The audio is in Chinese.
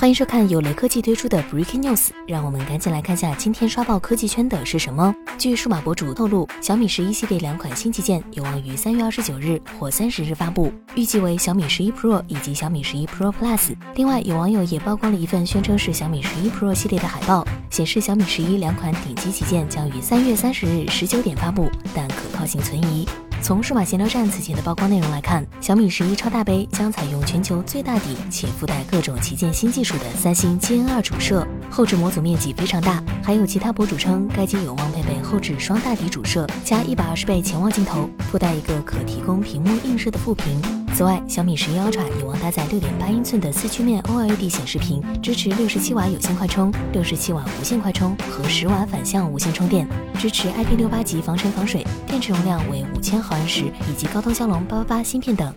欢迎收看由雷科技推出的 Breaking News，让我们赶紧来看下今天刷爆科技圈的是什么。据数码博主透露，小米十一系列两款新旗舰有望于三月二十九日或三十日发布，预计为小米十一 Pro 以及小米十一 Pro Plus。另外，有网友也曝光了一份宣称是小米十一 Pro 系列的海报，显示小米十一两款顶级旗舰将于三月三十日十九点发布，但可靠性存疑。从数码闲聊站此前的曝光内容来看，小米十一超大杯将采用全球最大底且附带各种旗舰新技术的三星 GN2 主摄，后置模组面积非常大。还有其他博主称，该机有望配备后置双大底主摄加一百二十倍潜望镜头，附带一个可提供屏幕映射的副屏。此外，小米十一 Ultra 有望搭载六点八英寸的四曲面 OLED 显示屏，支持六十七瓦有线快充、六十七瓦无线快充和十瓦反向无线充电，支持 IP 六八级防尘防水，电池容量为五千毫安时，以及高通骁龙八八八芯片等。